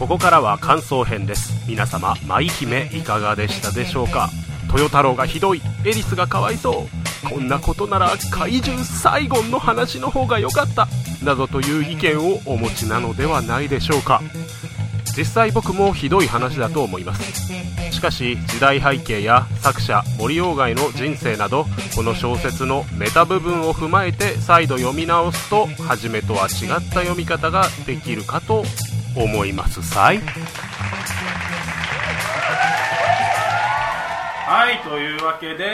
ここからは感想編です。皆様舞姫いかがでしたでしょうか？豊太郎がひどい。エリスがかわいそう。こんなことなら怪獣サイゴンの話の方が良かった。などという意見をお持ちなのではないでしょうか。実際僕もひどい話だと思います。しかし時代背景や作者森鴎外の人生などこの小説のメタ部分を踏まえて再度読み直すと初めとは違った読み方ができるかと思いますさい。はいというわけで、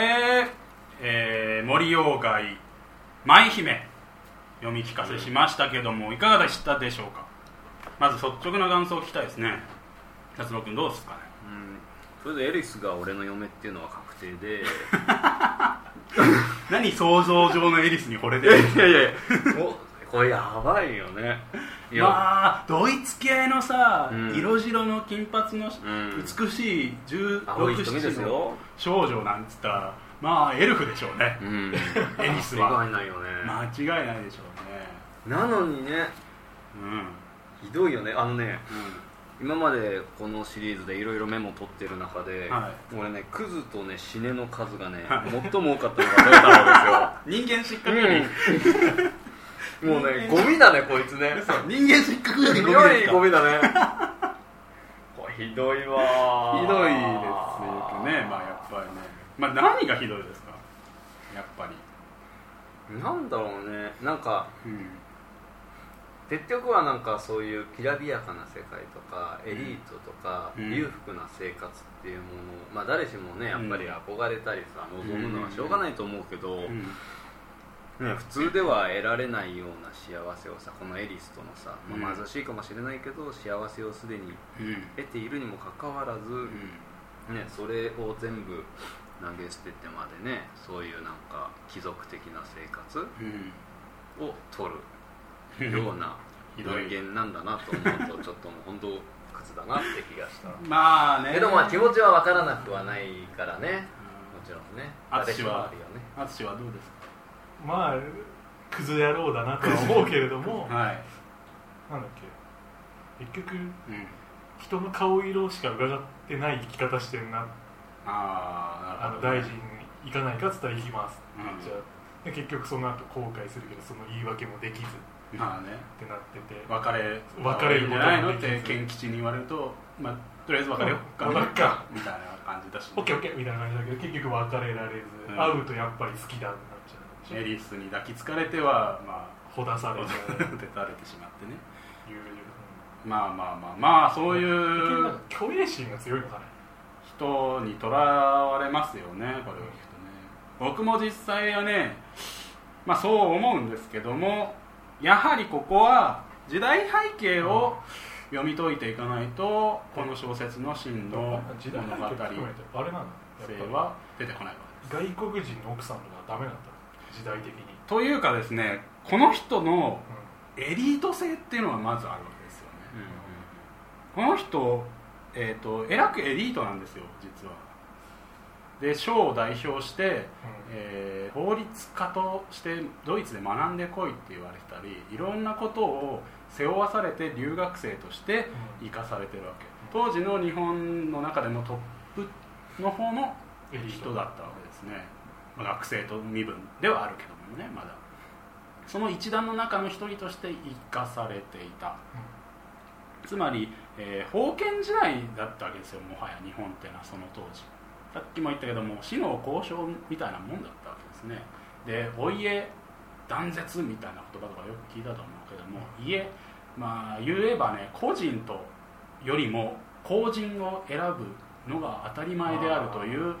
えー森鴎外舞姫読み聞かせしましたけどもいかがでしたでしょうか？まず率直な感想を聞きたいですね。達郎君どうですかね？うん。それでエリスが俺の嫁っていうのは確定で。何想像上のエリスに惚れてるいやいやいや これやばいよね。いや、まあドイツ系のさ、うん。色白の金髪のうん。美しい青い瞳です1617のよ少女なんつったらまあエルフでしょうね。うん。エリスは。間違いないよね、間違いないでしょうね。なのにね。うん。ひどいよね。あのねう今までこのシリーズでいろいろメモ取ってる中で、は俺ねクズとね死ねの数がね、はい。最も多かったのが豊太郎ですよ。ん 人間失格より、うん、もうねゴミだねこいつね。嘘。人間失格よりひゴミですか？ゴミだね。これひどいわひどいですね。まあやっぱりね。まあ何がひどいですか？やっぱり。なんだろうね。なんかうん。結局はなんかそういうきらびやかな世界とかエリートとかうん。裕福な生活っていうものまあ誰しもねやっぱり憧れたりさ望むのはしょうがないと思うけど、うんね、普通では得られないような幸せをさこのエリスとのさ、まあ、うん。貧しいかもしれないけど幸せをすでにうん。得ているにもかかわらず、ね、それを全部投げ捨ててまでねそういうなんか貴族的な生活うん。を取るう んような人間なんだなと思うとちょっともう本当クズだなって気がした。まあね。けどまあ気持ちは分からなくはないからね。もちろんね。誰しも淳はあるよね。淳はどうですまあクズ野郎だなとは思うけれどもか はい。なんだっけ。結局うん。人の顔色しか伺ってない生き方してるな。ああの大臣行かないかっつったら行きます。ってうん。言っちゃう、で結局その後後悔するけどその言い訳もできず。っまあね。てなってて。別れ別れるんじゃないのってケン吉に言われるとまあとりあえず別れようかうみたいな感じだしオッケーオッケーみたいな感じだけど結局別れられず、うん。会うとやっぱり好きだなエリスに抱きつかれてはまほださあれちゃう出たれてしまってね。まあまあまあまあそういう虚栄心が強いのかね人にとらわれますよねこれを聞くとね。僕も実際はねまあそう思うんですけどもやはりここは時代背景を読み解いていかないとこの小説の真の時代背物語性は出てこないわけです。ぱ外国人の奥さんとかダメなんだ時代的に、というかですねこの人のうエリート性っていうのがまずあるわけですよね。この人、えー、とえらくエリートなんですよ実は。で賞を代表して、えー法律家としてドイツで学んでこいって言われたりいろんなことを背負わされて留学生として生かされてるわけ。当時の日本の中でもトップの方の人だったわけですね、まあ学生と身分ではあるけどもねまだ。その一団の中の一人として生かされていた。つまり、えー封建時代だったわけですよもはや日本っていうのはその当時。さっきも言ったけども死の交渉みたいなもんだったわけですね。でお家断絶みたいな言葉とかよく聞いたと思うけども家まあ言えばね個人とよりも公人を選ぶのが当たり前であるという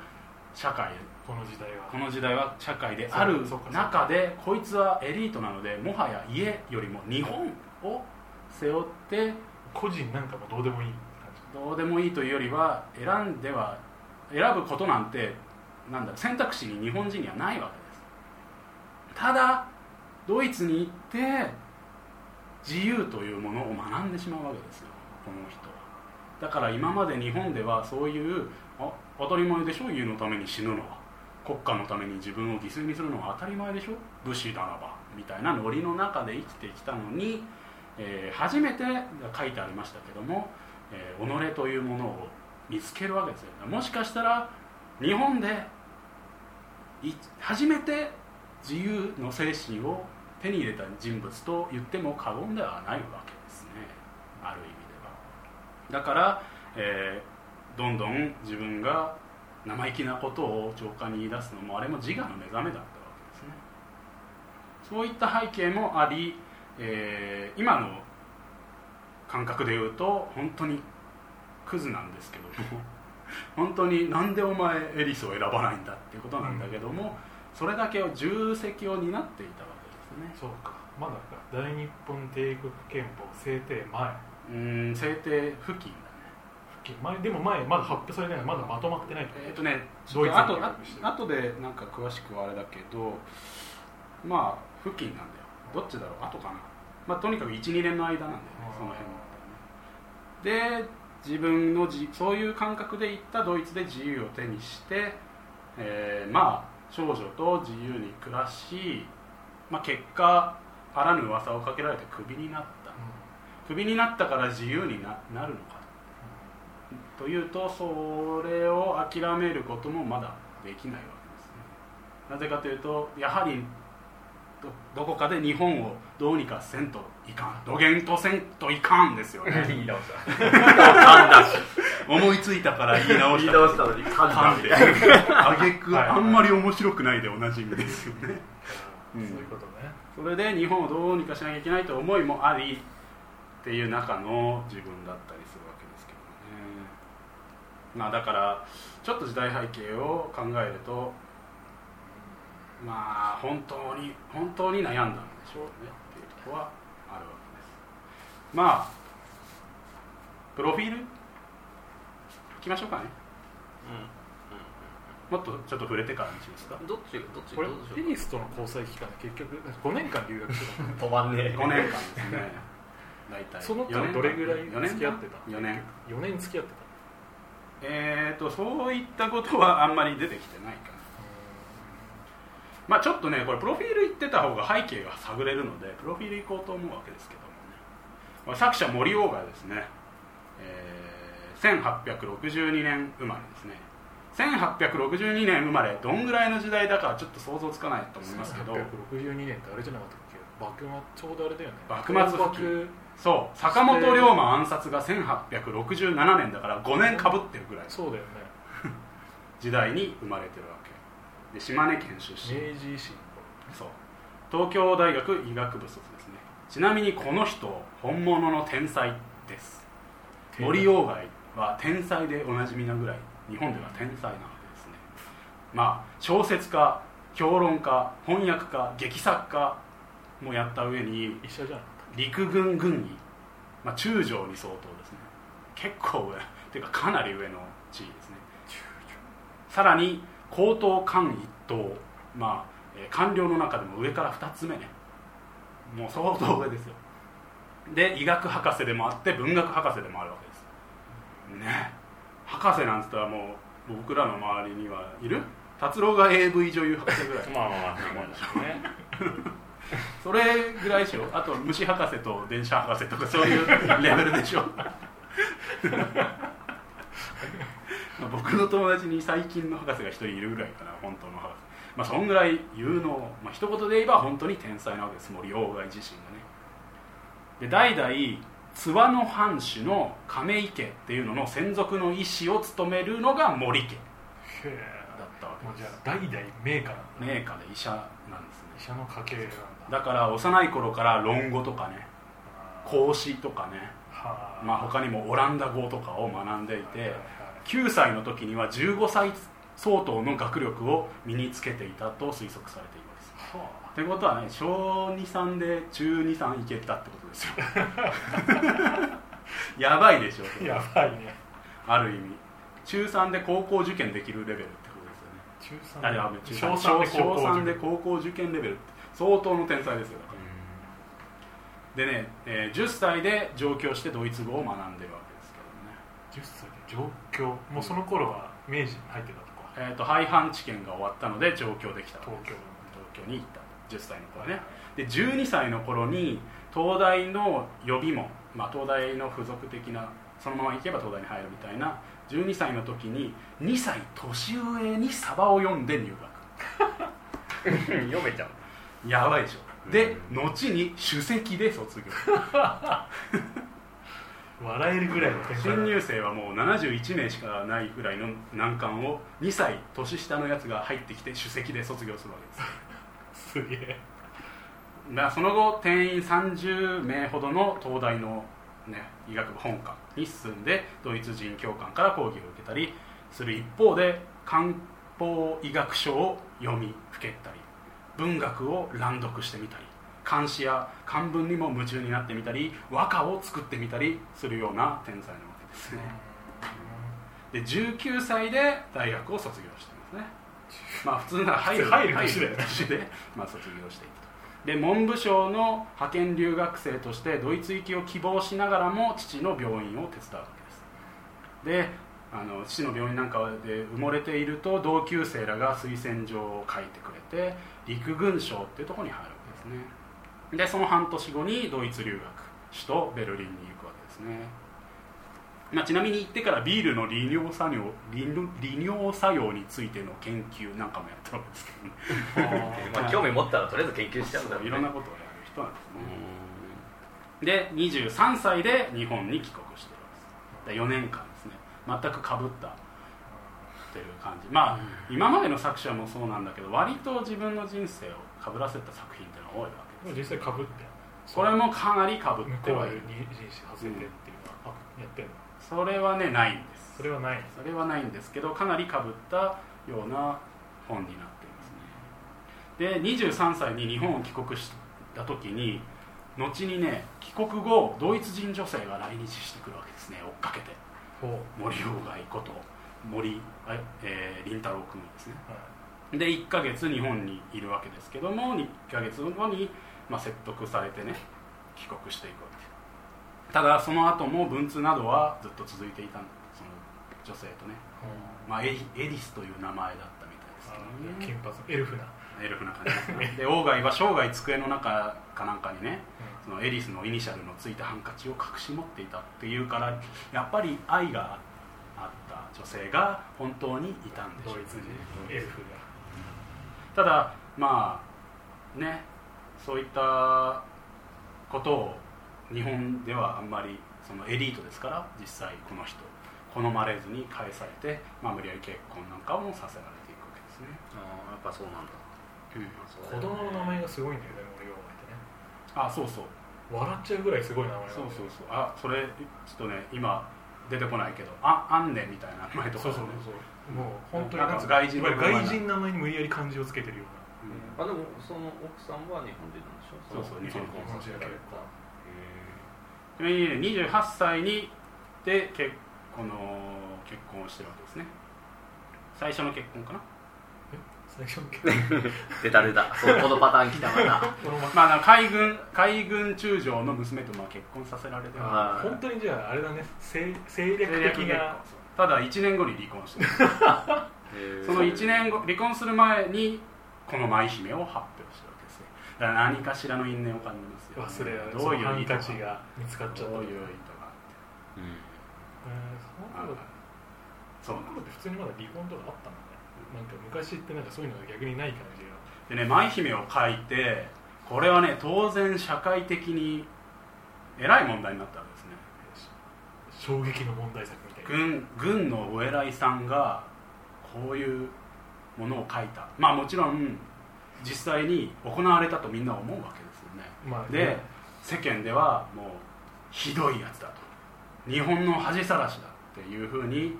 社会この時代はこの時代は社会である中でこいつはエリートなのでもはや家よりも日本を背負って個人なんかもどうでもいいどうでもいいというよりは選んでは選ぶことなんてなんだ選択肢に日本人にはないわけです。ただドイツに行って自由というものを学んでしまうわけですよ。この人は。だから今まで日本ではそういうあ当たり前でしょ？家のために死ぬのは国家のために自分を犠牲にするのは当たり前でしょ？武士ならば。みたいなノリの中で生きてきたのに、えー初めて書いてありましたけども、えー己というものを見つけるわけですよもしかしたら日本で初めて自由の精神を手に入れた人物と言っても過言ではないわけですね。ある意味では。だから、えーどんどん自分が生意気なことを長官に言い出すのもあれも自我の目覚めだったわけですね。そういった背景もあり、えー今の感覚で言うと本当にクズなんですけども 本当になんでお前エリスを選ばないんだっていうことなんだけども、それだけを重責を担っていたわけですね。そうか。まだか大日本帝国憲法制定前。うーん制定付近だね前でも前まだ発表されてないまだまとまってないと。えっ、とねドイツにあとあとでなんか詳しくはあれだけどまあ付近なんだよ。どっちだろう？後かな。まあとにかく12年の間なんだよねその辺だったらねで自分のじそういう感覚で行ったドイツで自由を手にして、えーまあ少女と自由に暮らし、まあ、結果あらぬ噂をかけられてクビになった。クビになったから自由にななるのかというとそれを諦めることもまだできないわけですね。なぜかというとやはりどどこかで日本をどうにかせんといかん。どげんとせんといかんですよね。言い直した。思いついたから言い直した言い直したのに。噛んであげくはいあんまり面白くないでおなじみですよね。うん。そういうことね。それで日本をどうにかしなきゃいけないという思いもありっていう中の自分だったりするわけですけどねまあだからちょっと時代背景を考えるとまあ本当に本当に悩んだんでしょうねっていうところはあるわけです。まあプロフィール？いきましょうかね。もっとちょっと触れてからにしますか。どっちどっちこれどうでしょテニスとの交際期間で結局5年間留学してた止まんねえ5年間ですね。大体。その間どれぐらい付き合ってた4年4年。付き合ってたえーとそういったことはあんまり出てきてないかな。まあちょっとねこれプロフィール言ってた方が背景が探れるのでプロフィール行こうと思うわけですけどもね。まあ作者森鴎外ですね、えー1862年生まれですね。1862年生まれどんぐらいの時代だかはちょっと想像つかないと思いますけど。1862年ってあれじゃなかったっけ？幕末ちょうどあれだよね。幕末そう坂本龍馬暗殺が1867年だから5年かぶってるぐらい。のそうだよね。時代に生まれてるわけ。で島根県出身。明治維新そう。東京大学医学部卒ですね。ちなみにこの人本物の天才です。森鴎外は天才でおなじみなぐらい日本では天才なわけですね。まあ小説家評論家翻訳家劇作家もやった上に一緒じゃん陸軍軍医、まあ、中将に相当ですね。結構上。っ ていうかかなり上の地位ですね。さらに高等官一等。まあ、えー官僚の中でも上から2つ目ね。もう相当上ですよ。で医学博士でもあって文学博士でもあるわけです。ね。博士なんつったらもう僕らの周りにはいる？達郎が AV 女優博士ぐらい。まあまあまあまあね それぐらいでしょ？あと虫博士と電車博士とかそういう レベルでしょ？ま あ僕の友達に最近の博士が一人いるぐらいかな本当の博士。まあそんぐらい有能。まあ一言で言えば本当に天才なわけです。森鴎外自身がね。で代々津和野藩主の亀井家っていうのの専属の医師を務めるのが森家。だったわけもうじゃあ代々名家名家で医者なんですね。医者の家系なんだだから幼い頃から論語とかね孔子とかねはあ。まあ、他にもオランダ語とかを学んでいてはいはい。9歳の時には15歳相当の学力を身につけていたと推測されています。はということはね小23で中23いけたってことですよ。やばいでしょ。やばいね。ある意味。中3で高校受験できるレベルってことですよね。中3あれは中小3 3で高校小3で高校受験レベルって相当の天才ですよ。でね、えー10歳で上京してドイツ語を学んでるわけですけどね。10歳で上京？もうその頃は明治に入ってたとか？えー、と廃藩置県が終わったので上京できた東京。東京に行った。10歳の頃ね。で12歳の頃に東大の予備門、まあ、東大の付属的なそのまま行けば東大に入るみたいな12歳の時に2歳年上にサバを読んで入 読めちゃう学やばいでしょ。でう後に首席で卒業。笑えるぐらいの新入生はもう71名しかないぐらいの難関を2歳年下のやつが入ってきて首席で卒業するわけです。すげえ。だその後定員30名ほどの東大の、ね、医学部本科に進んでドイツ人教官から講義を受けたりする一方で漢方医学書を読みふけったり文学を乱読してみたり漢詩や漢文にも夢中になってみたり和歌を作ってみたりするような天才なわけですね。で19歳で大学を卒業してますね。まあ普通なら入る入る年だよね年で、まあ、卒業していたと。で文部省の派遣留学生としてドイツ行きを希望しながらも父の病院を手伝うわけです。であの父の病院なんかで埋もれていると同級生らが推薦状を書いてくれて陸軍省っていうところに入るわけですね。でその半年後にドイツ留学首都ベルリンに行くわけですね。まあ、ちなみに行ってからビールの利尿作用利利尿作用についての研究なんかもやったわけですけどね。まあ、興味持ったらとりあえず研究しちゃうんだ。そういろんなことをやる人なんですね。で23歳で日本に帰国しています。で4年間全くかぶったっていう感じ。まあ、今までの作者もそうなんだけど割と自分の人生をかぶらせた作品っていうのが多いわけです。実際かぶって。これもかなりかぶっ向てはいる人種外れてっていうのは、あやってんの？それはねないんです。それはないそれはないんですけどかなりかぶったような本になっていますね。で23歳に日本を帰国した時に後にね帰国後ドイツ人女性が来日してくるわけですね。追っかけて。ほ森鴎外こと森、あえー、林太郎君ですね。で1ヶ月日本にいるわけですけども1ヶ月後に、まあ、説得されてね帰国していくわけただその後も文通などはずっと続いていたんだその女性とね、まあ、エリエディスという名前だったみたいですけどね。金髪エルフな、エルフな感じですね。で鴎外は生涯机の中かなんかにねそのエリスのイニシャルのついたハンカチを隠し持っていたっていうからやっぱり愛があった女性が本当にいたんでしょうドイツ人エルフが。ただまあねそういったことを日本ではあんまりそのエリートですから実際この人好まれずに返されて、まあ、無理やり結婚なんかもさせられていくわけですね、ああやっぱそうなんだ、う子だよね供の名前がすごいんだよね森鴎外ってね。あそうそう笑っちゃうぐらいすごい名前そうそうそう。あそれちょっとね今出てこないけどあアンネみたいな名前とか。そうそうねそう。もう本当になんか外人外人の名前に無理やり漢字をつけてるような。うん。あでもその奥さんは日本人なんでしょそうそう日本人。結婚させられたちなみにね28歳にで結この結婚をしてるわけですね。最初の結婚かな出た出たそうこのパターン来たまた。ままあ、海軍海軍中将の娘とまあ結婚させられて本当にじゃああれだね。政政略的な。ただ1年後に離婚して その1年後離婚する前にこの舞姫を発表してるわけですね。だから何かしらの因縁を感じますよ、忘れどういう意図が。見つかっちゃった。どういう意図へがあって。うんーその頃普通にまだ離婚とかあったんだねなんか昔ってなんかそういうのが逆にない感じが。でね舞姫を書いてこれはね当然社会的にえらい問題になったわけですね。衝撃の問題作みたいな。軍軍のお偉いさんがこういうものを書いた。まあもちろん実際に行われたとみんな思うわけですよね。まあで世間ではもうひどいやつだと。日本の恥さらしだっていうふうに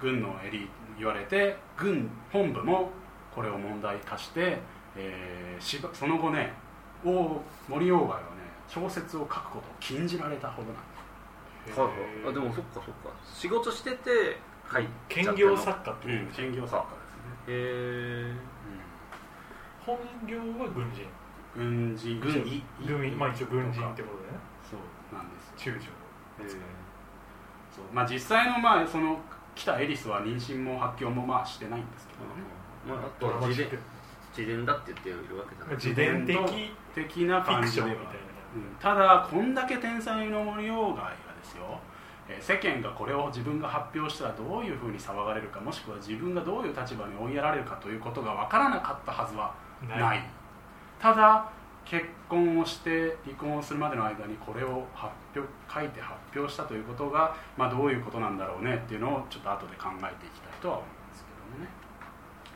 軍のエリート言われて軍本部もこれを問題化して、えーしばその後ね王森鴎外はね小説を書くことを禁じられたほどなんですたはいはいあでもそっかそっか。仕事しててはい兼業作家っていう、兼業作家ですね、へえ本業は軍人。軍人。軍医軍医まあ一応軍人ってことでね。そうなんですよ。中将。そう。まあ実際のまあその来たエリスは妊娠も発狂もまあしてないんですけどね。まああと自伝自伝だって言ってるわけじゃない。自伝的的な感じではみたいな。うん。ただこんだけ天才の森鴎外がですよ。えー世間がこれを自分が発表したらどういうふうに騒がれるかもしくは自分がどういう立場に追いやられるかということが分からなかったはずはない。ない。ただ結婚をして離婚をするまでの間にこれを発表書いて発表したということが、まあ、どういうことなんだろうねっていうのをちょっと後で考えていきたいとは思うんですけどもね、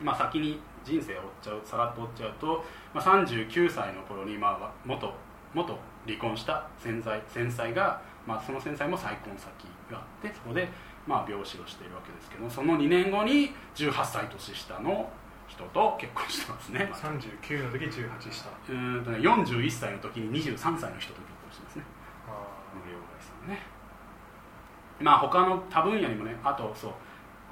まあ、先に人生を追っちゃうさらっと追っちゃうと、まあ、39歳の頃に、まあ、元元離婚した先妻先妻が、まあ、その先妻も再婚先があってそこで、まあ、病死をしているわけですけどその2年後に18歳年下の人と結婚してますね、39の時18した。うーんとね、41歳の時に23歳の人と結婚してますね。あ森鴎外さんね。まあ他の他分野にもねあとそう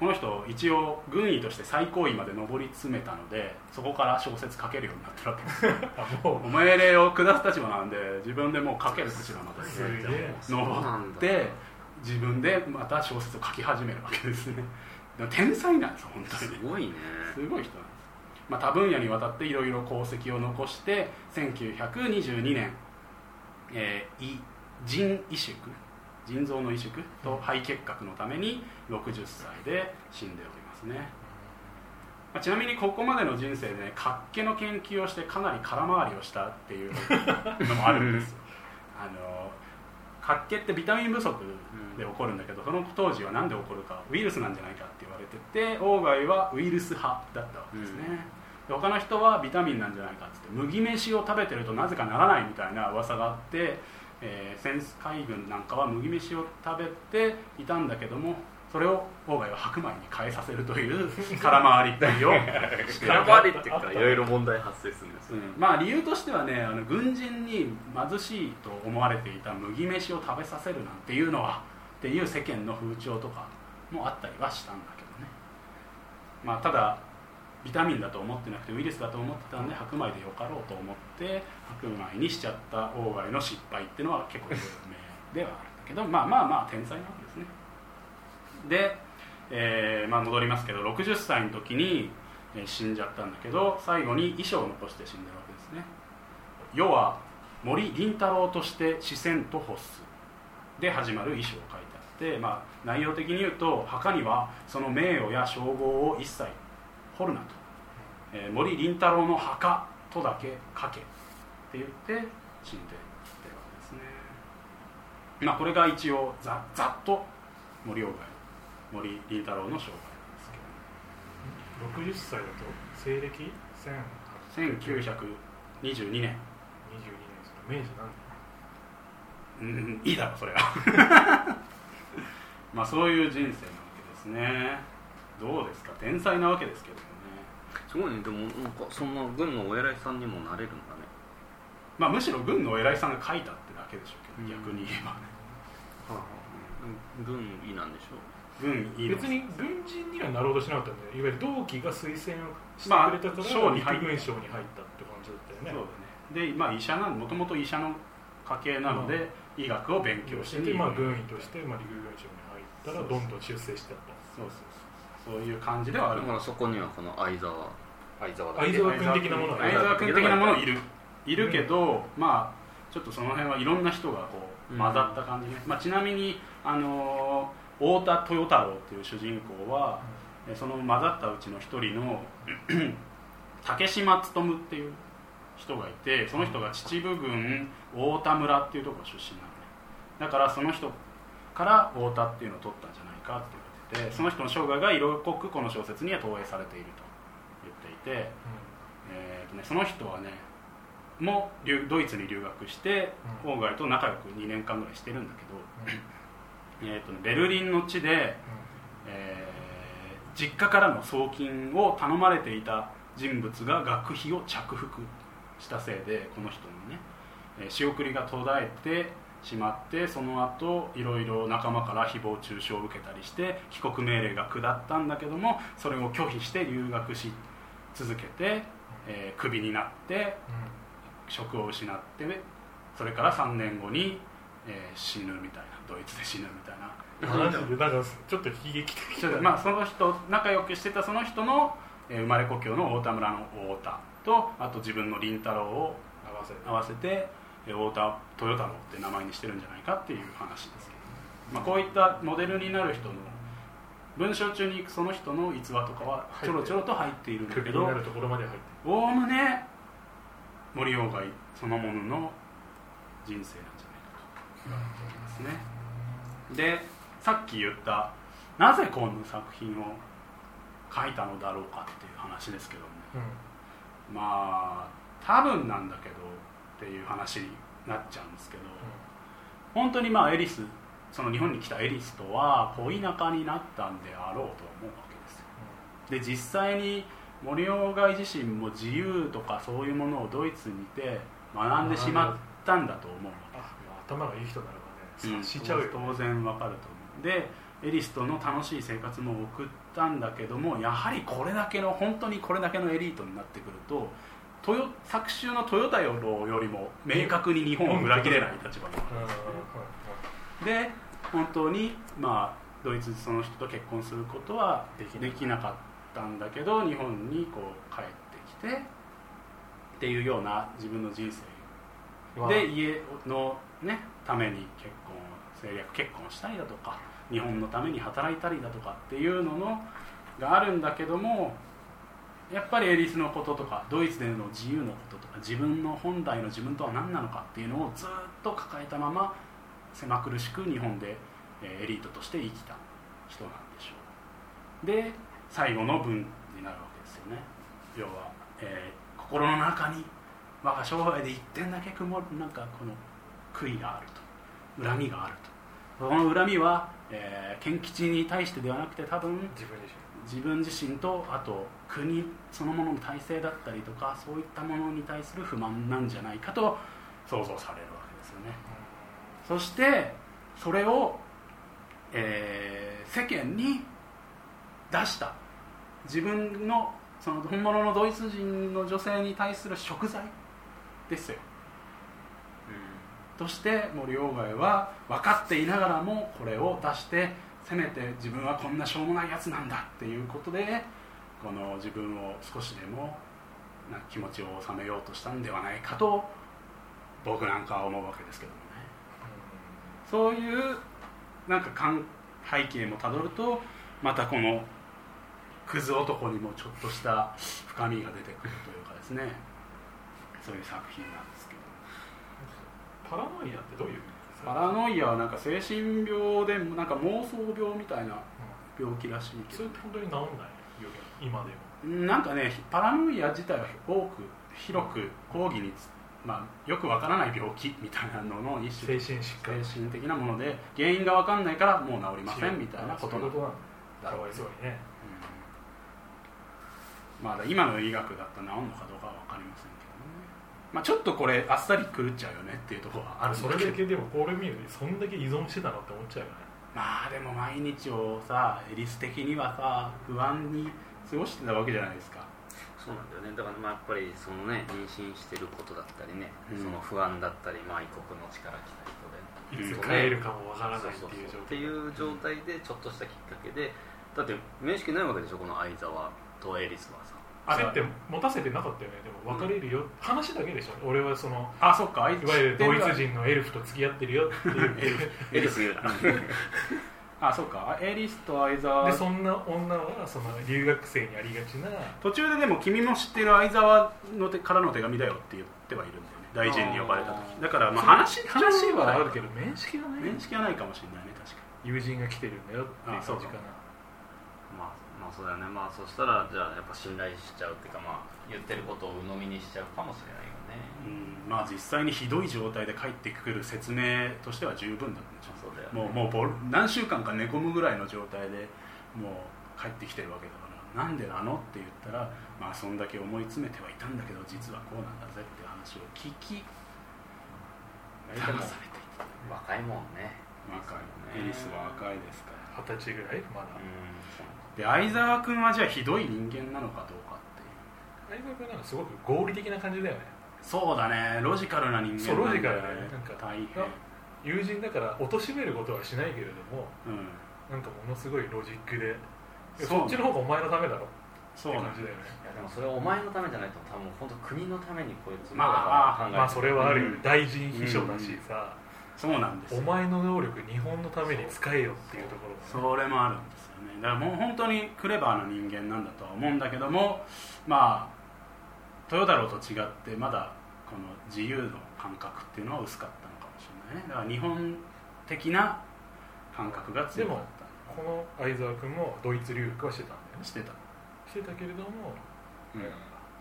この人一応軍医として最高位まで上り詰めたのでそこから小説書けるようになってるわけです。もお命令を下す立場なんで自分でもう書ける立場まですげえ。そうなんだ。登って自分でまた小説を書き始めるわけですね。でも天才なんですよ本当に。ねすごいね。すごい人なんです、まあ、多分野にわたっていろいろ功績を残して1922年、えー、胃腎移植腎臓の移植と肺結核のために60歳で死んでおりますね、まあ、ちなみにここまでの人生で、ね、活気の研究をしてかなり空回りをしたっていうのもあるんですよ。あの活気ってビタミン不足で起こるんだけどその当時は何で起こるかウイルスなんじゃないかって言われてて鴎外はウイルス派だったわけですね、で他の人はビタミンなんじゃないかっつって麦飯を食べてるとなぜかならないみたいな噂があって、えー、戦海軍なんかは麦飯を食べていたんだけどもそれを鴎外は白米に変えさせるという 空回りっぷりを空回りっていうかいろいろ問題発生するんですよ。うん。まあ理由としてはねあの軍人に貧しいと思われていた麦飯を食べさせるなんていうのはっていう世間の風潮とかもあったりはしたんだけどね。まあただビタミンだと思ってなくてウイルスだと思ってたんで白米でよかろうと思って白米にしちゃった鴎外の失敗っていうのは結構有名ではあるんだけどまあまあまあ天才なわけですねで、えーまあ、戻りますけど60歳の時に死んじゃったんだけど最後に遺書を残して死んでるわけですね。世は森林太郎として視線と欲す。で始まる遺書を書いてあって、まあ、内容的に言うと墓にはその名誉や称号を一切掘るなと、えー森林太郎の墓とだけ書けって言って死んでってるわけですね。まあこれが一応ざざっと森鴎外森林太郎の生涯なんですけど。60歳だと西暦？1022 1922年。年。その明治何うんいいだろそれは。まあそういう人生なわけですね。どうですか？天才なわけですけどもね。すごいね。でもなんかそんな軍のお偉いさんにもなれるんだね。まあむしろ軍のお偉いさんが書いたってだけでしょうけど、うん逆に言えばね。軍医なんでしょ軍いいの。別に軍人にはなろうとしなかったんだよいわゆる同期が推薦をしてまあくれたから、省に入った陸軍省に入ったって感じだったよね。そうだね。でまあ医者なんもともと医者の家系なので、医学を勉強してで、まあ、軍医として、まあ、陸軍省に入ったらどんどん出世していった。そうそうそう。そういう感じではある。だからそこにはこの相沢。相沢だ相沢君的なものは相沢君的なものいる。いる。けど、まあちょっとその辺はいろんな人がこううん。混ざった感じね、まあ、ちなみに、あのー太田豊太郎っていう主人公は、えその混ざったうちの一人の竹島勉っていう人がいてその人が秩父郡太田村っていうところ出身なのねだからその人から太田っていうのを取ったんじゃないかって言われててその人の生涯が色濃くこの小説には投影されていると言っていて、えーとね、その人はねも留ドイツに留学してうん。鴎外と仲良く2年間ぐらいしてるんだけど、えーとね、ベルリンの地で、えー実家からの送金を頼まれていた人物が学費を着服したせいでこの人にね、えー仕送りが途絶えてしまってその後いろいろ仲間から誹謗中傷を受けたりして帰国命令が下ったんだけどもそれを拒否して留学し続けて、えークビになって職を失ってそれから3年後に、えー死ぬみたいなドイツで死ぬみたいな。ちょっと悲劇的まあその人仲良くしてたその人の、えー生まれ故郷の太田村の太田とあと自分の凛太郎を合わせて合わせて、えー太田豊太郎って名前にしてるんじゃないかっていう話ですけまあ、こういったモデルになる人の文章中にその人の逸話とかはちょろちょろと入っているんだけどクビになるところまで入っておおむね森鴎外そのものの人生なんじゃないかと言われておりますねでさっき言ったなぜこの作品を書いたのだろうかっていう話ですけども。ねうん。まあ多分なんだけどっていう話になっちゃうんですけど。本当にまあエリスその日本に来たエリスとは恋仲になったんであろうと思うわけですよ。で実際に森鴎外自身も自由とかそういうものをドイツにいて学んでしまったんだと思うわあまあ頭がいい人ならばけ、ね察しちゃうよ。ね当然わかると思う。でエリスとの楽しい生活も送ったんだけどもやはりこれだけの本当にこれだけのエリートになってくるとトヨ作中のトヨタよりも明確に日本を裏切れない立場になるうんうん。で本当にまあドイツその人と結婚することはできなかったんだけど日本にこう帰ってきてっていうような自分の人生うんで家の、ね、ために結婚政略結婚したりだとか日本のために働いたりだとかっていうののがあるんだけどもやっぱりエリスのこととかドイツでの自由のこととか自分の本来の自分とは何なのかっていうのをずっと抱えたまま狭苦しく日本でエリートとして生きた人なんでしょう。で最後の文になるわけですよね。要は、えー心の中に我が生涯で一点だけ曇るなんかこの悔いがあると。恨みがあると。この恨みは、えー、賢吉に対してではなくて多分自分自分自身とあと国そのものの体制だったりとかそういったものに対する不満なんじゃないかと想像されるわけですよね。そしてそれを、えー世間に出した。自分のその本物のドイツ人の女性に対する贖罪。ですよ。として森鴎外は分かっていながらもこれを出してせめて自分はこんなしょうもないやつなんだっていうことでこの自分を少しでもな気持ちを収めようとしたんではないかと僕なんかは思うわけですけどもね。そういうなんか関背景もたどるとまたこのクズ男にもちょっとした深みが出てくるというかですねそういう作品なんですけど。パラノイアってどういう意味ですか？パラノイアはなんか精神病でなんか妄想病みたいな病気らしいけど。それって本当に治んないよ今でも。なんかねパラノイア自体は多く広く講義につ、まあ、よくわからない病気みたいなのの一種精神疾患。精神的なもので原因がわかんないからもう治りませんみたいなことなんだかわいそうにねうん。まだ今の医学だったら治るのかどうかは分かりませんまあ、ちょっとこれあっさり狂っちゃうよねっていうところはあるんそだけど。れだけでもこれ見るとそんだけ依存してたのって思っちゃうよね。まあでも毎日をさエリス的にはさ不安に過ごしてたわけじゃないですか。そうなんだよね。だからまあやっぱりそのね妊娠してることだったりね、うん。その不安だったり、まあ、異国の地から来た人でいつうん。帰るかもわからないってそうそういう状況そう。っていう状態でちょっとしたきっかけでだって面識ないわけでしょこの相沢とエリスはさあれって持たせてなかったよね。でも別れるよ、話だけでしょ。俺はそのあそっか。あいいわゆるドイツ人のエルフと付き合ってるよっていう。エリス言うなあそっか。エリスと相沢。でそんな女はその留学生にありがちな。途中ででも君も知ってる相沢の手からの手紙だよって言ってはいるんだよね。大臣に呼ばれた時。だからまあ話話は。あるけけど面識はない面識はないかもしれないね確か友人が来てるんだよっていう感じかな。まあまあそうだよね。まあそしたらじゃあやっぱ信頼しちゃうっていうかまあ言ってることを鵜呑みにしちゃうかもしれないよね。に、うん、まあ実際にひどい状態で帰ってくる説明としては十分だったんでしょそうだよね。もうもうボル何週間か寝込むぐらいの状態でもう帰ってきてるわけだから。なんでなのって言ったらまあそんだけ思い詰めてはいたんだけど実はこうなんだぜっていう話を聞き騙されていた。若いもんね。若い。エリスは若いですから。二十歳ぐらい？まだ。うんで相沢君はじゃあひどい人間なのかどうかっていう。相葉君なんかすごく合理的な感じだよね。そうだね。ロジカルな人間そうロジカルだだね。なんか大変。友人だから貶めることはしないけれどもうん。なんかものすごいロジックで。いやそっちの方がお前のためだろ。そうなんだって感じだよね。いやでもそれはお前のためじゃないと多分本当国のためにこいつまあ考えてまあそれはあるよ、うん。大臣秘書だしさ、そうなんですよ。お前の能力日本のために使えよっていうところがね。それもあるんですよね。だからもう本当にクレバーな人間なんだとは思うんだけどもまあ豊太郎と違ってまだこの自由の感覚っていうのは薄かったのかもしれないね。だから日本的な感覚が強かっこの相沢君もドイツ留学はしてたんだよね。たしてた、してたけれどもうん。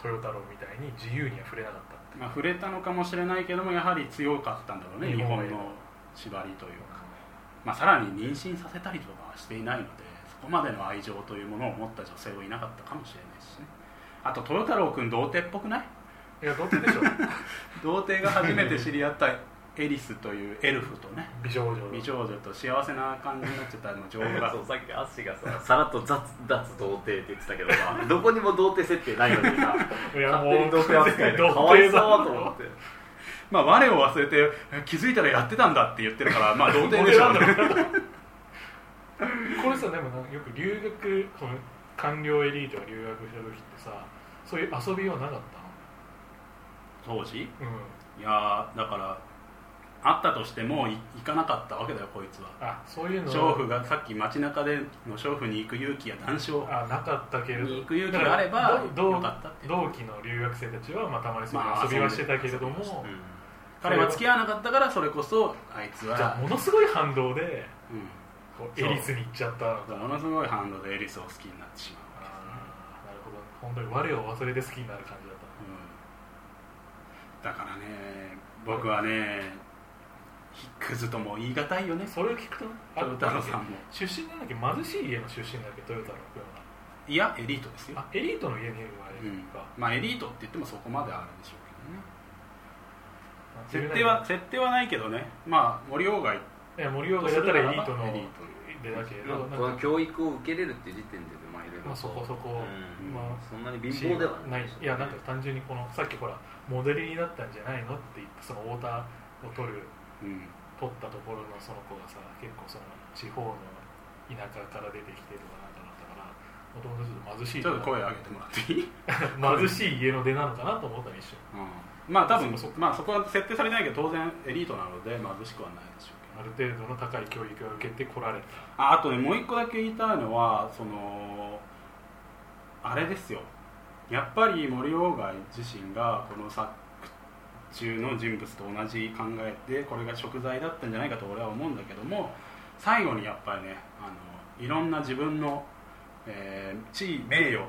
豊太郎みたいに自由には触れなかったっまあ、触れたのかもしれないけどもやはり強かったんだろうね。日日本への。縛りというか、まあ、さらに妊娠させたりとかはしていないので。そこまでの愛情というものを持った女性はいなかったかもしれないしね。あと豊太郎君童貞っぽくない？いやどっちでしょ。う 童貞が初めて知り合ったエリスというエルフとね。美少女美少女と幸せな感じになっちゃったの情がそうさっきアッシーがささらっと雑脱童貞って言ってたけどさ どこにも童貞設定ないのにさ勝手に童貞扱いで童かわいそうと思って。まあ我を忘れてえ気づいたらやってたんだって言ってるからまあ 童貞でしょうねこれさでもなよく留学その官僚エリートが留学した時ってさそういう遊びはなかっ当時？たのうん。いやーだからあったとしてもい行かなかったわけだよこいつは。あそういうの娼婦がさっき街中での娼婦に行く勇気や談笑。あなかったけれど。に行く勇気があれば同期の留学生たちは、まあ、たまにそういうまあ遊びはしてたけれども、遊びはして彼は付き合わなかったからそれこそあいつは。じゃあものすごい反動でうんこうエリスに行っちゃった。ものすごい反応でエリスを好きになってしまうなるほど。本当に我を忘れて好きになる感じだった。うん。だからね僕はねひクズとも言い難いよね。それを聞くとあ豊太郎さんも。出身なんだっけ貧しい家の出身だっけ豊太郎君は。いやエリートですよ。あエリートの家にいるわけうん。か、まあエリートって言ってもそこまであるでしょうけどね。まあ設定は設定はないけどね。まあ森鴎外いや森岡だったらエリートの。でだけどまあ教育を受けれるっていう時点でまあいろいろまあそこそこ。うん。まあそんなに貧乏ではない。い。やなんか単純にこのさっきほらモデルになったんじゃないのって言ってその太田を取るうん取ったところのその子がさ結構その地方の田舎から出てきてるかなんかだったからもともとちょっと貧しいちょっと声上げてもらっていい、貧しい家の出なのかなと思ったら一瞬。うん、まあ多分そこまあそこは設定されないけど当然エリートなので貧しくはないでしょうある程度の高い教育を受けてこられた。ああとねもう一個だけ言いたいのはそのあれですよ。やっぱり森鴎外自身がこの作中の人物と同じ考えでこれが食材だったんじゃないかと俺は思うんだけども最後にやっぱりねあのいろんな自分の、えー地位名誉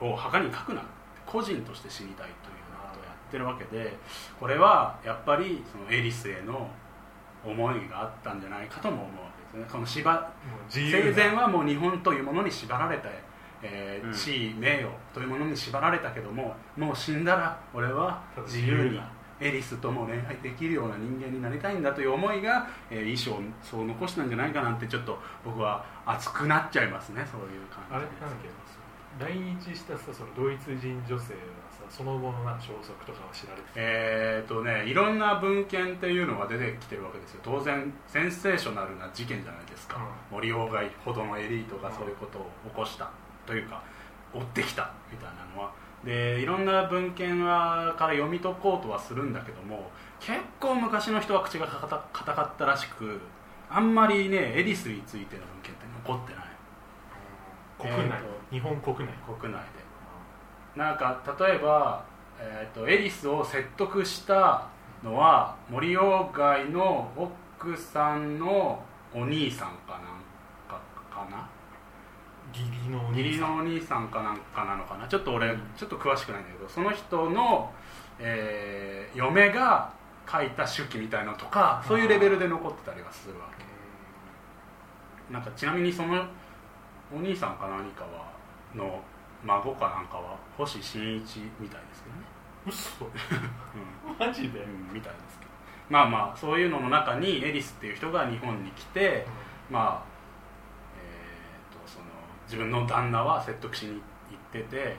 を墓に書くな個人として死にたいというようなことをやってるわけでこれはやっぱりそのエリスへの思いがあったんじゃないかとも思うわけですね。この縛生前はもう日本というものに縛られて、えーうん。地位名誉というものに縛られたけどももう死んだら俺は自由にエリスとも恋愛できるような人間になりたいんだという思いが、えー、遺書をそう残したんじゃないかなんてちょっと僕は熱くなっちゃいますねそういう感じ。あれなんだっけ？来日したさそのドイツ人女性はさその後のなんか消息とかは知られてえーとね、いろんな文献っていうのが出てきてるわけですよ。当然センセーショナルな事件じゃないですか、森鴎外ほどのエリートがそういうことを起こしたというか追ってきたみたいなのは。でいろんな文献はから読み解こうとはするんだけども結構昔の人は口が硬かったらしくあんまりねエリスについての文献って残ってない。国内、えー日本国内。国内で。なんか例えば、えー、とエリスを説得したのは森鴎外の奥さんのお兄さんかなんかかな？義理のお義理兄さん。のお兄さんかなんかなのかな？ちょっと俺ちょっと詳しくないんだけどその人の、えー嫁が書いた手記みたいなのとかそういうレベルで残ってたりはするわけ。なんかちなみにそのお兄さんか何かはの孫かなんかは星新一みたいですけどね、嘘。うん。マジで、うん、みたいですけど。まあまあそういうのの中にエリスっていう人が日本に来て、まあ、えー、とその自分の旦那は説得しに行ってて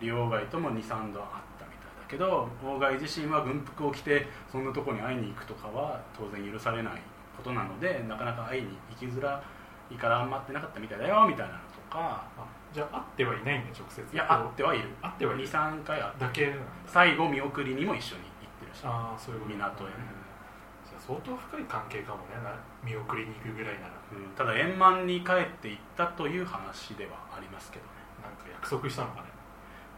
利用外とも23度会ったみたいだけど鴎外自身は軍服を着てそんなとこに会いに行くとかは当然許されないことなのでなかなか会いに行きづらいからあんま会ってなかったみたいだよみたいなのとかあじゃあ会ってはいないんだ直接。いや会ってはいる。会ってはいる。23回会ってだけ最後見送りにも一緒に行ってるし。ああそういうこと港へね。じゃあ相当深い関係かもね。な見送りに行くぐらいなら。うん。ただ円満に帰っていったという話ではありますけどね。なんか約束したのかね。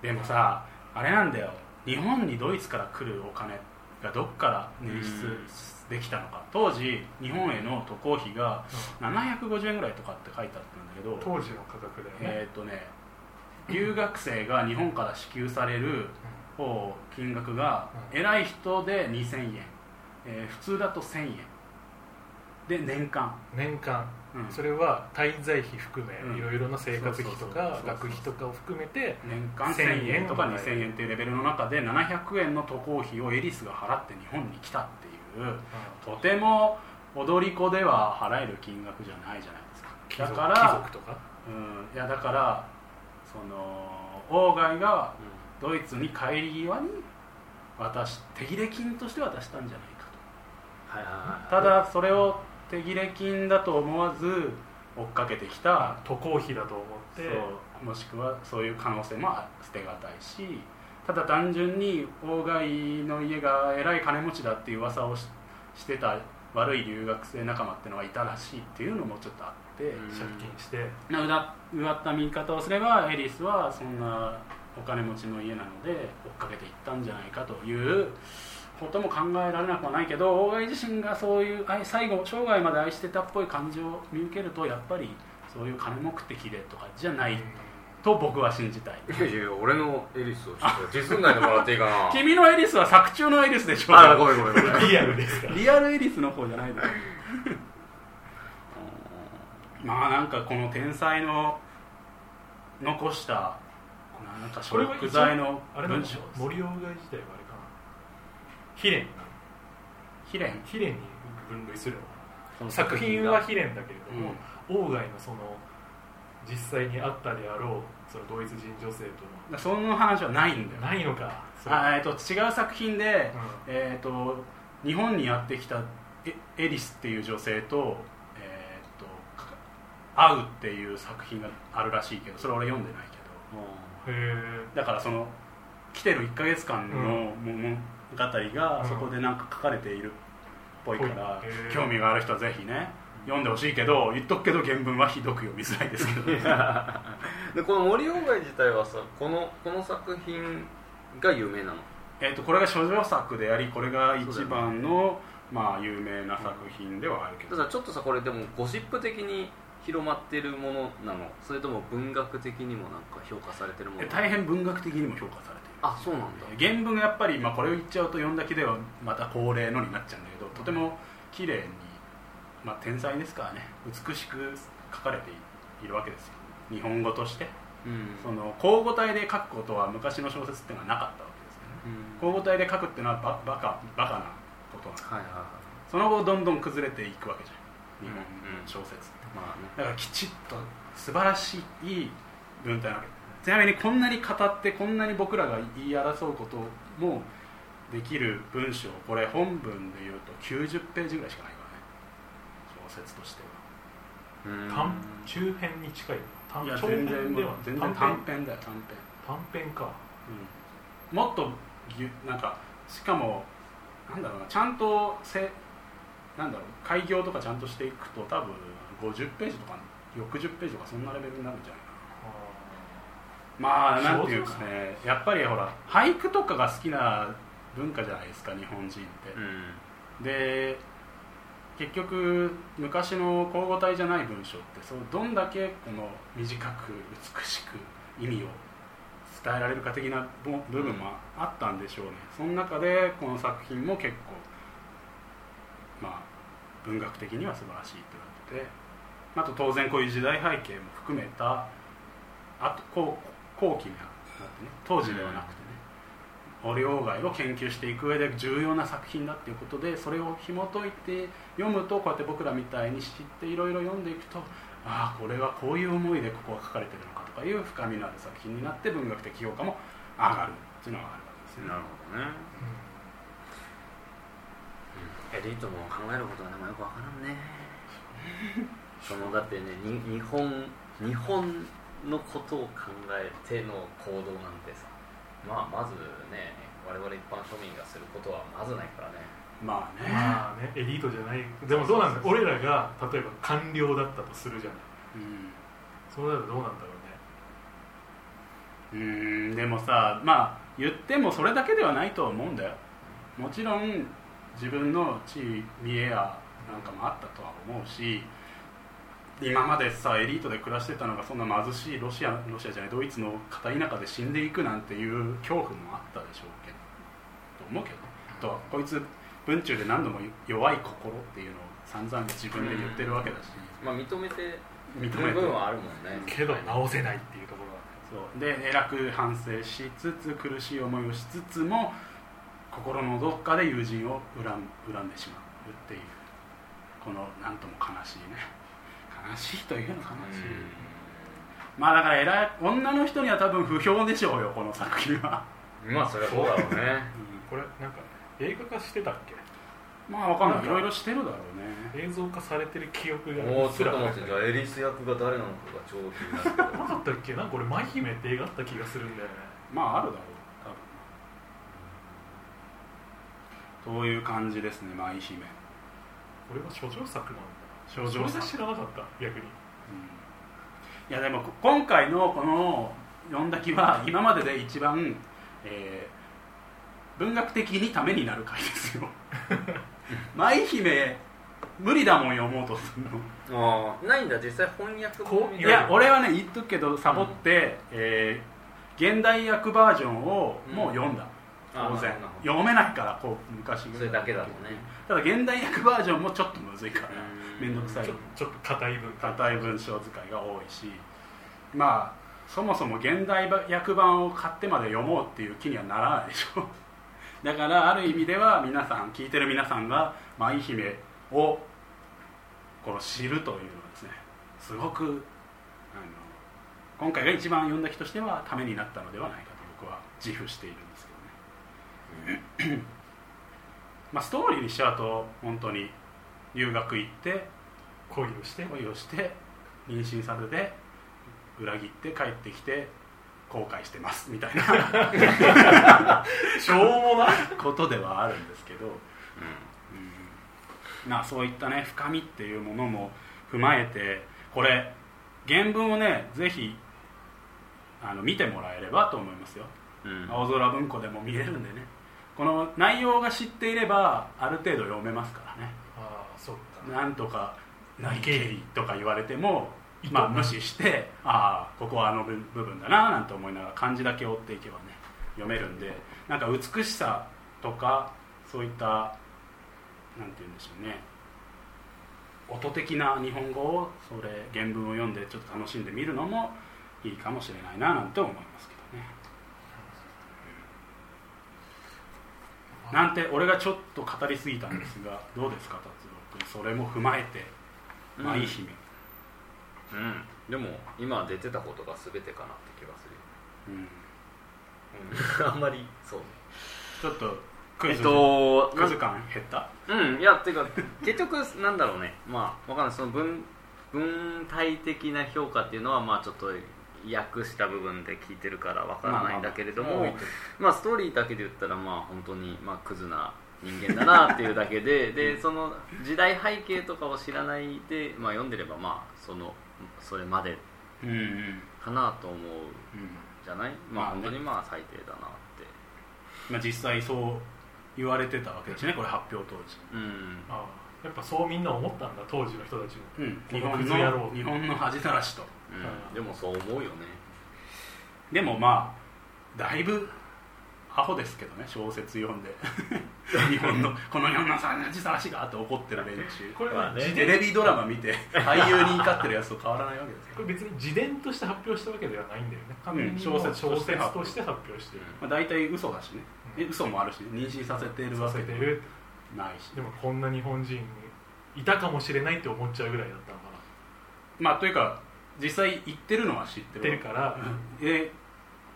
でもさあれなんだよ。日本にドイツから来るお金がどっから捻出できたのか。当時日本への渡航費が750円ぐらいとかって書いてあったんだけど当時の価格だよね、えっ、とね留学生が日本から支給される方金額がうん。偉い人で2000円、えー普通だと1000円。で年間、年間。うん。それは滞在費含め、うん。いろいろな生活費とか学費とかを含めて年間1000 1000円とか円2000円っていうレベルの中で700円の渡航費をエリスが払って日本に来たっていうとても踊り子では払える金額じゃないじゃないですか。だから貴族とか？うん、いやだからその鴎外がドイツに帰り際に渡し手切れ金として渡したんじゃないかはいはいはい。とただそれを手切れ金だと思わず追っかけてきた渡航費だと思って。そうもしくはそういう可能性も捨てがたいしただ単純に鴎外の家がえらい金持ちだっていう噂をししてた悪い留学生仲間ってのがいたらしいっていうのもちょっとあって、うん。借金して。なうだうがった見方をすればエリスはそんなお金持ちの家なので追っかけていったんじゃないかということも考えられなくはないけど鴎外自身がそういう愛最後生涯まで愛してたっぽい感じを見受けるとやっぱりそういう金目的でとかじゃないと僕は信じたい。いやいや俺のエリスをちょっとディスんないでもらっていいかな？君のエリスは作中のエリスでしょ。うあごめんごめんごめん。リアルですから。リアルエリスの方じゃないですまあなんかこの天才の残したなんかこれは食材のあれなの文章森鴎外自体はあれかな。秘伝秘伝？秘伝に分類するの作品は秘伝だけれども、うん。鴎外のその実際にあったであろうそのドイツ人女性とその話はないんだよ。のないのか。あえっと違う作品で、うん。えっと日本にやってきたエエリスっていう女性と,、えっとか会うっていう作品があるらしいけどそれ俺読んでないけど。へえだからその来てる1か月間のうん。物語がうん。そこでなんか書かれているっぽいから、へー。興味がある人はぜひね読んでほしいけど言っとくけど原文はひどく読みづらいですけどね でこの森鴎外自体はさこのこの作品が有名なの？えっとこれが処女作でありこれが一番の、まあ、有名な作品ではあるけど、ただちょっとさこれでもゴシップ的に広まってるものなの？それとも文学的にもなんか評価されてるものえ大変文学的にも評価されている。あそうなんだ。原文がやっぱり、まあ、これを言っちゃうと読んだけではまた恒例のになっちゃうんだけどとても綺麗に、まあ、天才ですからね。美しく書かれているわけですよ日本語としてうん。その交互体で書くことは昔の小説っていうのはなかったわけですよね。うん。交互体で書くっていうのはババカバカなことなんです。はいはいはい。その後どんどん崩れていくわけじゃん。日本うんの小説って。まあね。だからきちっと素晴らしい文体なわけ。ちなみにこんなに語ってこんなに僕らが言い争うこともできる文章これ本文で言うと90ページぐらいしかないからね。小説としてうん。短中編に近いいや長全然もう編では全然短編。だよ短編。短編か。うん。もっとぎゅなんかしかもなんだろうなちゃんとせなんだろう開業とかちゃんとしていくと多分50ページとか60ページとかそんなレベルになるんじゃないかな。まあなんていうかね。やっぱりほら俳句とかが好きな文化じゃないですか日本人って、うん。で結局昔の交互体じゃない文章ってそうどんだけこの短く美しく意味を伝えられるか的な部分もあったんでしょうね。その中でこの作品も結構まあ文学的には素晴らしいって言われててあと当然こういう時代背景も含めたあと後後期になってね当時ではなくてね森鴎外を研究していく上で重要な作品だっていうことでそれを紐解いて読むとこうやって僕らみたいに知っていろいろ読んでいくとああこれはこういう思いでここは書かれてるのかとかいう深みのある作品になって文学的評価も上がるっていうのがあるわけですね。なるほどね。エリートの考えることはでもよくわからんね。そのだってねに日本日本のことを考えての行動なんてさまあまずね我々一般庶民がすることはまずないからね。まあね、まあねエリートじゃない。でもどうなんだ俺らが例えば官僚だったとするじゃない。うん。そうなるとどうなんだろうね。うーんでもさまあ言ってもそれだけではないと思うんだよ。もちろん自分の地位見栄やなんかもあったとは思うし今までさエリートで暮らしてたのがそんな貧しいロシアロシアじゃないドイツの片田舎で死んでいくなんていう恐怖もあったでしょうけどと思うけど。とこいつ文中で何度も弱い心っていうのを散々自分で言ってるわけだし、まあ認めて認めてる部分はあるもんねけど直せないって。いうところがそう。で偉く反省しつつ苦しい思いをしつつも心のどっかで友人を恨ん恨んでしまうっていうこのなんとも悲しいね。悲しいというのかな、まあだから偉い女の人には多分不評でしょうよこの作品は、うんまあそれはそうだろうね。これなんか映画化してたっけ？まあわかんない。いろいろしてるだろうね。映像化されてる記憶がもうちょっと待ってじゃあエリス役が誰なのかが超気になるな かったっけ？なんか俺舞姫って映画あった気がするんだよね。まああるだろう多分。という感じですね舞姫。これは処女作なんだ少女それ知らなかった逆に。いやでもこ今回のこの「読んだき」は今までで一番、えー文学的にためになる回ですよ。舞姫無理だもん読もうと。するのああないんだ実際翻訳こういや俺はね言っとくけどサボって、えー現代訳バージョンをもう読んだ、あ当然。読めないからこう昔ぐらい。それだけだとね。ただ現代訳バージョンもちょっとむずいから。うん面倒くさい。ちょっと硬い文化硬い文章使いが多いし。まあそもそも現代訳版を買ってまで読もうっていう気にはならないでしょ。だからある意味では皆さん聞いてる皆さんが舞姫をこう知るというのはですねすごくあの今回が一番読んだ人としてはためになったのではないかと僕は自負しているんですけどね、まあ、ストーリーにしちゃうと本当に留学行って恋をして恋をして妊娠させて裏切って帰ってきて後悔してますみたいな。しょうもなことではあるんですけど、うん。まあそういったね深みっていうものも踏まえてこれ原文をねぜひあの見てもらえればと思いますよ。うん。青空文庫でも見れるんでね。この内容が知っていればある程度読めますからねなんとか「何経理」とか言われてもまあ、無視してああここはあの部部分だななんて思いながら漢字だけ追っていけばね読めるんでなんか美しさとかそういったなんて言うんでしょうね。音的な日本語をそれ原文を読んでちょっと楽しんでみるのもいいかもしれないななんて思いますけどね。なんて俺がちょっと語りすぎたんですがどうですか達それも踏まえて舞姫、うん。でも今出てたことが全てかなって気がするようん。うん。あんまりそうちょっとクイズ、えっとクイズ感減った？うん。いやっていうか結局なんだろうね。まあわかんない。その文文体的な評価っていうのはまあちょっと訳した部分で聞いてるからわからないんだけれども、まあまあまあ。まあストーリーだけで言ったらまあ本当にまあクズな人間だなっていうだけででその時代背景とかを知らないで、まあ、読んでればまあそのそれまでうんうん。かなと思ううんじゃない？ままあね。あ本当にまあ最低だなって。まあ、実際そう言われてたわけですねこれ発表当時、うん。ああ。やっぱそうみんな思ったんだ当時の人たちも。うん、日本の日本の恥さらしと。うん。でもそう思うよね。でもまあだいぶアホですけどね小説読んで。日本の この日本の恥さらしがって怒ってる連中。これはね。テレビドラマ見て俳優に怒ってるやつと変わらないわけです。よ これ別に自伝として発表したわけではないんだよね。完全に小説小として発表してる。まあ、大体嘘だしね、うん。え嘘もあるし妊娠させてるわさけで。せてるないし。でもこんな日本人いたかもしれないって思っちゃうぐらいだったのかな。まあというか実際言ってるのは知ってる知ってるから。うん。で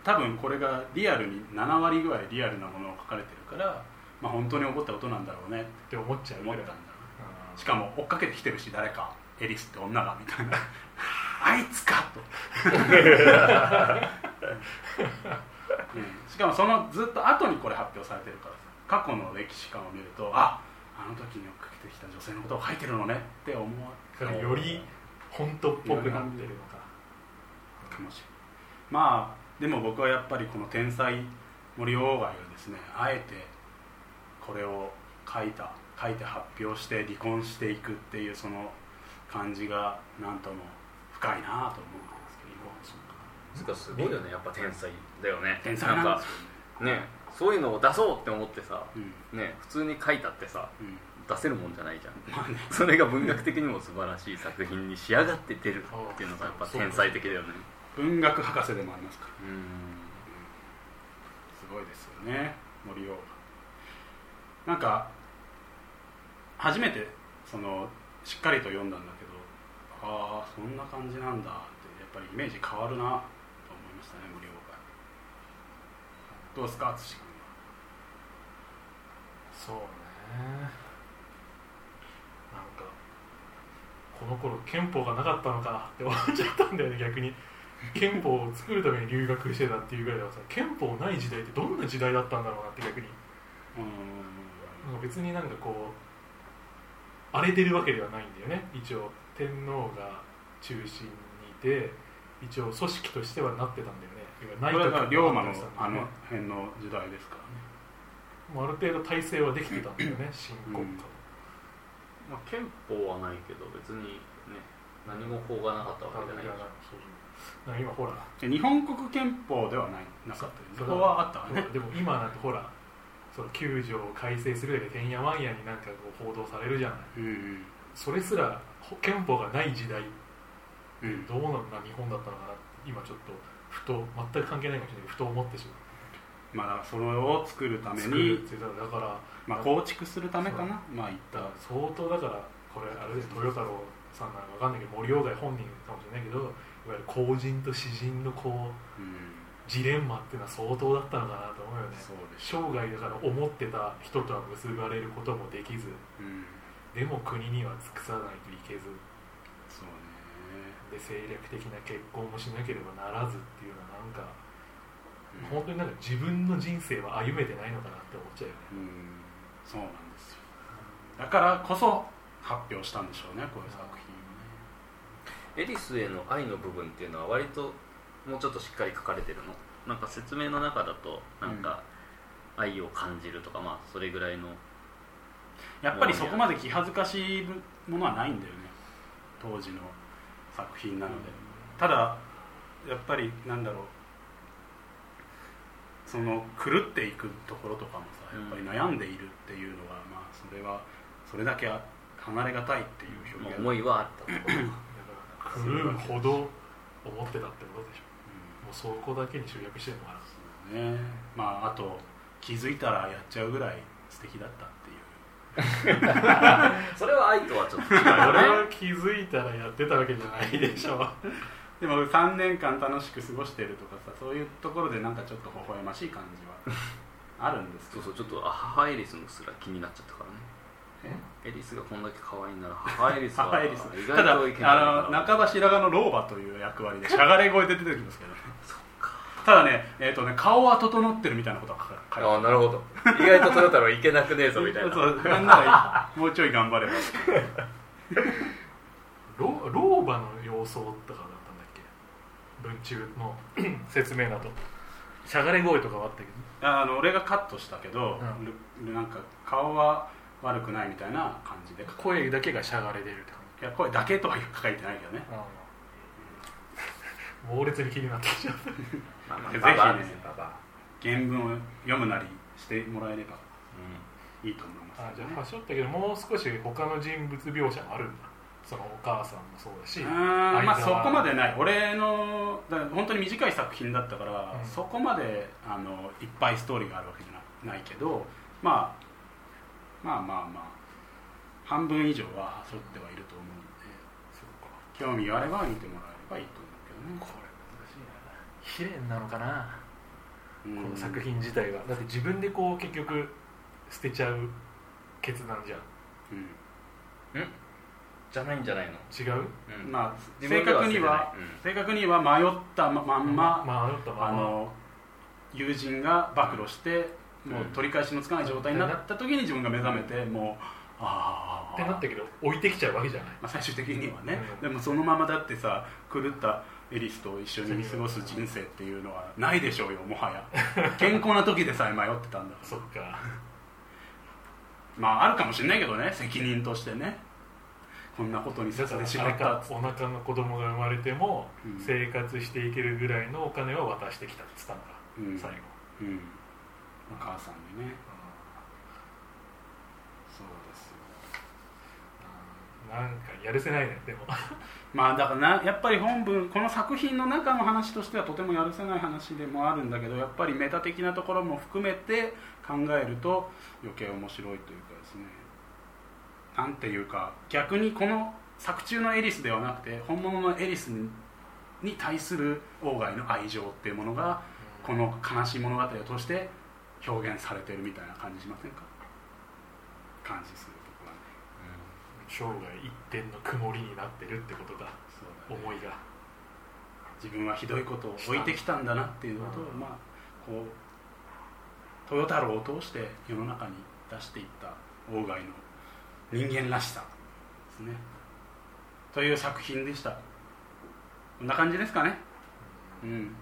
多分これがリアルに7割ぐらいリアルなものを書かれてるからまあ本当に起こったことなんだろうねっって思っちゃう思ったん。だしかも追っかけてきてるし誰かエリスって女がみたいな。あいつかと、うん。しかもそのずっと後にこれ発表されてるからさ過去の歴史観を見るとああの時に追っかけてきた女性のことを書いてるのねって思う。より本当っぽくなってるのか。かもしれない。まあでも僕はやっぱりこの天才森鴎外がですねあえてこれを書いた書いて発表して離婚していくっていうその感じがなんとも深いなと思うんですけどつうかすごいよねやっぱ天才だよね。天才なんかねそういうのを出そうって思ってさねね普通に書いたってさうん、うん、出せるもんじゃないじゃん。まあね。それが文学的にも素晴らしい作品に仕上がって出るっていうのがやっぱ天才的だよね文学博士でもありますから。うん。すごいですよね森鴎なんか初めてそのしっかりと読んだんだけどああそんな感じなんだってやっぱりイメージ変わるなと思いましたね森鴎外どうですか淳君そうね。なんかこの頃憲法がなかったのかって思っちゃったんだよね逆に憲法を作るために留学してたっていうぐらいだからさ憲法ない時代ってどんな時代だったんだろうなって逆に。うなん。か別になんかこう荒れてるわけではないんだよね。一応天皇が中心にいて一応組織としてはなってたんだよね。んこれは龍馬のがあの辺の時代ですからね。ある程度体制はできてたんだよね新国家まあ、憲法はないけど別にね何も法がなかったわけじゃない。やそうなんか今ほらで日本国憲法ではない。なかったそこはあったわね。でも今なんてほらその9条を改正するだけでてんやわんやになんかこう報道されるじゃない。うんそれすらほ憲法がない時代うんうん。どうなんだ日本だったのかなって今ちょっとふと全く関係ないかもしれないけどふと思ってしまう。まあだからそれを作るためにだからまあ構築するためかな。まあいった相当だからこれあれで豊太郎さんなんかわかんないけど森鴎外本人かもしれないけどいわゆる公人と詩人のこううんジレンマっていうのは相当だったのかなと思うよね。生涯だから思ってた人とは結ばれることもできず。うんでも国には尽くさないといけず。そうね。で政略的な結婚もしなければならずっていうのはなんか、うん。本当になんか自分の人生は歩めてないのかなって思っちゃうよね。うん。そうなんですよ。だからこそ発表したんでしょうねこういう作品。エリスへの愛の部分っていうのは割ともうちょっとしっかり書かれてるの？なんか説明の中だとなんか愛を感じるとかまあそれぐらいのやっぱりそこまで気恥ずかしいものはないんだよね。当時の作品なので。ただやっぱりなんだろう。その狂っていくところとかもさやっぱり悩んでいるっていうのは、まあそれはそれだけ離れがたいっていう表現。思いはあったと。だから狂うほど思ってたってことでしょ。もうそこだけに集約してるのかな。うんね。まああと気づいたらやっちゃうぐらい素敵だったっていう。それは愛とはちょっと違う俺よね。は気づいたらやってたわけじゃないでしょ。でも3年間楽しく過ごしてるとかさそういうところでなんかちょっと微笑ましい感じはあるんですけど。そうそうちょっとあ母エリスのすら気になっちゃったからねエリスがこんだけ可愛いなら母エリスは母エリス。意ただ外といけな。いあの半ば白髪の老婆という役割でしゃがれ声で出てきますけどね。ただね,、えーとね顔は整ってるみたいなことが書いてあああなるほど。意外とトヨタロいけなくねえぞみたいな。そうなんならもうちょい頑張れば。老老婆の様相とかだったんだっけ？文中の 説明だと。しゃがれ声とかはあったけど。あの俺がカットしたけど、うルなんか顔は悪くないみたいな感じで。声だけがしゃがれ出るって感じ。いや声だけとは書いてないけどね猛烈に気になってきちゃうまあまあぜひね原文を読むなりしてもらえればいいと思います、あじゃあ端折ったけどもう少し他の人物描写もあるんだ。そのお母さんもそうだしうーんまあそこまでない。俺のだ本当に短い作品だったから、うん。そこまであのいっぱいストーリーがあるわけじゃなないけど、まあ、まあまあまあ半分以上は沿ってはいると思うのでそうか。興味があれば見てもらえればいいと思うけどね。これ難しいな。悲恋なのかな、うん。この作品自体がだって自分でこう結局捨てちゃう決断じゃん。うん。じゃないんじゃないの？違う？うん。まあ自正確には、正確には迷ったままんま、まあ迷ったまま。あの友人が暴露して、もう取り返しのつかない状態になった時に自分が目覚めてもうああってなったけど置いてきちゃうわけじゃない。まあ、最終的にはね、うん。でもそのままだってさ狂ったエリスと一緒に過ごす人生っていうのはないでしょうよもはや。健康な時でさえ迷ってたんだから。そっか。まああるかもしれないけどね責任としてね。こんなことにさせてしまったっお腹の子供が生まれてもうん。生活していけるぐらいのお金を渡してきたって言ったんだ、うん。最後、うんお母さんにね。そうですよ。うんなんかやるせないねでも。まあだからなやっぱり本文この作品の中の話としてはとてもやるせない話でもあるんだけどやっぱりメタ的なところも含めて考えると余計面白いというかですね。なんていうか逆にこの作中のエリスではなくて本物のエリスにに対する鴎外の愛情っていうものがこの悲しい物語を通して表現されてるみたいな感じしませんか？感じするところはね。生涯一点の曇りになってるってことだね。思いが。自分はひどいことを置いてきたんだなっていうことを、うん。まあこう豊太郎を通して世の中に出していった鴎外の人間らしさですね。という作品でした。こんな感じですかね。うん。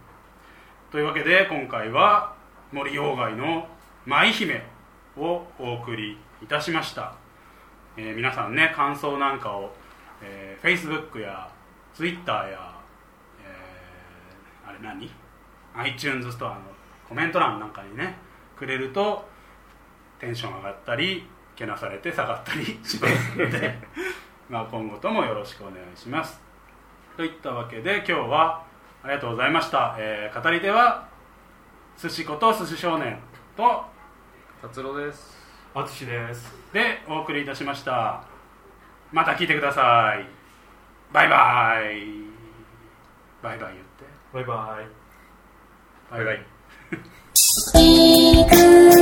というわけで今回は森鴎外の「舞姫」をお送りいたしました、えー皆さんね感想なんかを、えー Facebook や Twitter やえーあれ何？iTunes ストアのコメント欄なんかにねくれるとテンション上がったりけなされて下がったりしますので まあ今後ともよろしくお願いします。といったわけで今日はありがとうございました、えー語り手は寿司こと寿司少年と達郎です。淳ですでお送りいたしました。また聞いてください。バイバイ。バイバイ言って。バイバイ。バイバイ